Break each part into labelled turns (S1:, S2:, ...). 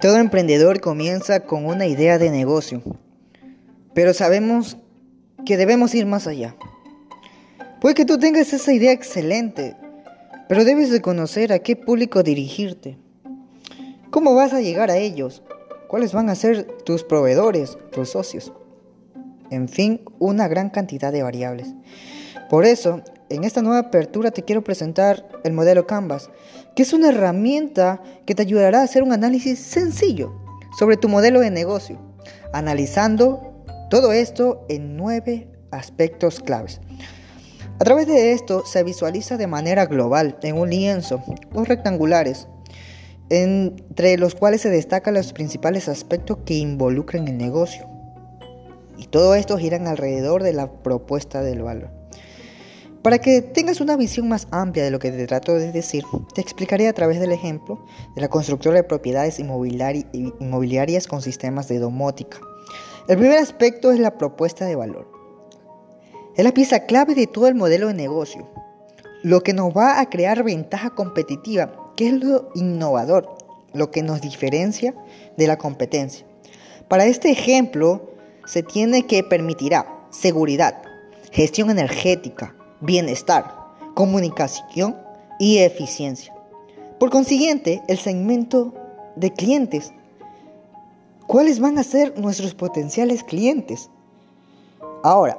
S1: Todo emprendedor comienza con una idea de negocio, pero sabemos que debemos ir más allá. Puede que tú tengas esa idea excelente, pero debes de conocer a qué público dirigirte. ¿Cómo vas a llegar a ellos? ¿Cuáles van a ser tus proveedores, tus socios? En fin, una gran cantidad de variables. Por eso, en esta nueva apertura te quiero presentar el modelo Canvas, que es una herramienta que te ayudará a hacer un análisis sencillo sobre tu modelo de negocio, analizando todo esto en nueve aspectos claves. A través de esto se visualiza de manera global en un lienzo, los rectangulares, entre los cuales se destacan los principales aspectos que involucran el negocio. Y todo esto gira alrededor de la propuesta del valor. Para que tengas una visión más amplia de lo que te trato de decir, te explicaré a través del ejemplo de la constructora de propiedades inmobiliarias con sistemas de domótica. El primer aspecto es la propuesta de valor. Es la pieza clave de todo el modelo de negocio, lo que nos va a crear ventaja competitiva, que es lo innovador, lo que nos diferencia de la competencia. Para este ejemplo, se tiene que permitirá seguridad, gestión energética, bienestar, comunicación y eficiencia. Por consiguiente, el segmento de clientes. ¿Cuáles van a ser nuestros potenciales clientes? Ahora,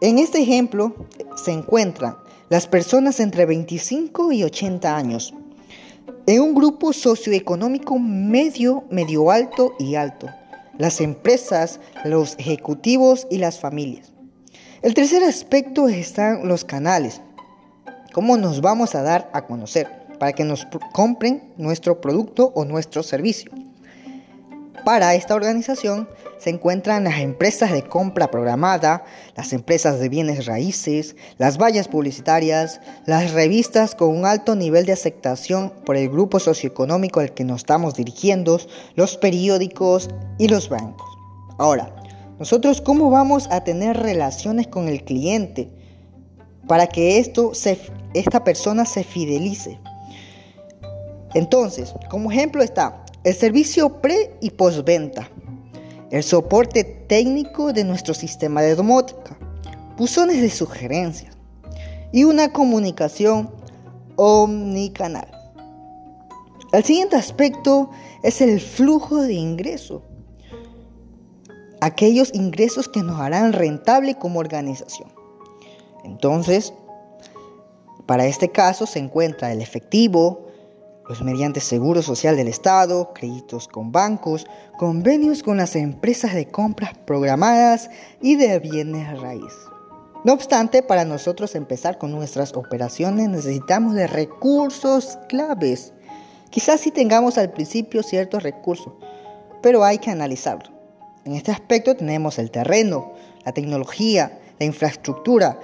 S1: en este ejemplo se encuentran las personas entre 25 y 80 años, en un grupo socioeconómico medio, medio alto y alto, las empresas, los ejecutivos y las familias. El tercer aspecto están los canales. ¿Cómo nos vamos a dar a conocer para que nos compren nuestro producto o nuestro servicio? Para esta organización se encuentran las empresas de compra programada, las empresas de bienes raíces, las vallas publicitarias, las revistas con un alto nivel de aceptación por el grupo socioeconómico al que nos estamos dirigiendo, los periódicos y los bancos. Ahora, nosotros cómo vamos a tener relaciones con el cliente para que esta persona se fidelice. Entonces, como ejemplo está el servicio pre y postventa, el soporte técnico de nuestro sistema de domótica, buzones de sugerencias y una comunicación omnicanal. El siguiente aspecto es el flujo de ingreso aquellos ingresos que nos harán rentable como organización. Entonces, para este caso se encuentra el efectivo, los mediante seguro social del Estado, créditos con bancos, convenios con las empresas de compras programadas y de bienes raíz. No obstante, para nosotros empezar con nuestras operaciones necesitamos de recursos claves. Quizás sí tengamos al principio ciertos recursos, pero hay que analizarlo. En este aspecto tenemos el terreno, la tecnología, la infraestructura,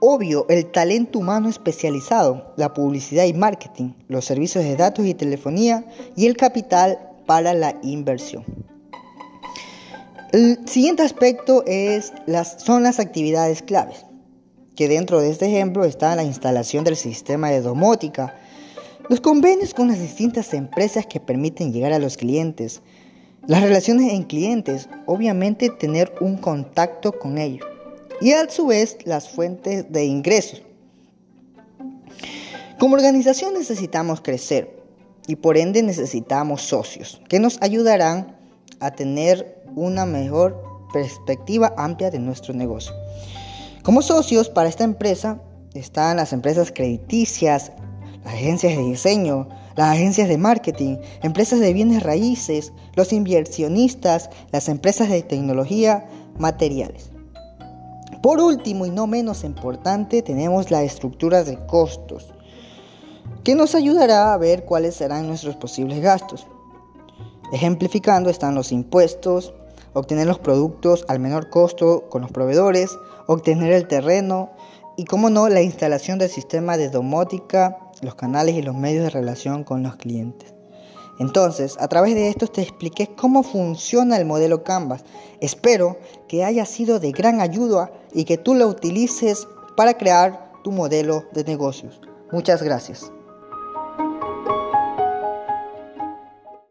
S1: obvio, el talento humano especializado, la publicidad y marketing, los servicios de datos y telefonía y el capital para la inversión. El siguiente aspecto es las, son las actividades claves, que dentro de este ejemplo está la instalación del sistema de domótica, los convenios con las distintas empresas que permiten llegar a los clientes, las relaciones en clientes, obviamente tener un contacto con ellos. Y a su vez las fuentes de ingresos. Como organización necesitamos crecer y por ende necesitamos socios que nos ayudarán a tener una mejor perspectiva amplia de nuestro negocio. Como socios para esta empresa están las empresas crediticias, las agencias de diseño, las agencias de marketing, empresas de bienes raíces, los inversionistas, las empresas de tecnología, materiales. Por último y no menos importante, tenemos la estructura de costos, que nos ayudará a ver cuáles serán nuestros posibles gastos. Ejemplificando están los impuestos, obtener los productos al menor costo con los proveedores, obtener el terreno y, como no, la instalación del sistema de domótica los canales y los medios de relación con los clientes. Entonces, a través de esto te expliqué cómo funciona el modelo Canvas. Espero que haya sido de gran ayuda y que tú lo utilices para crear tu modelo de negocios. Muchas gracias.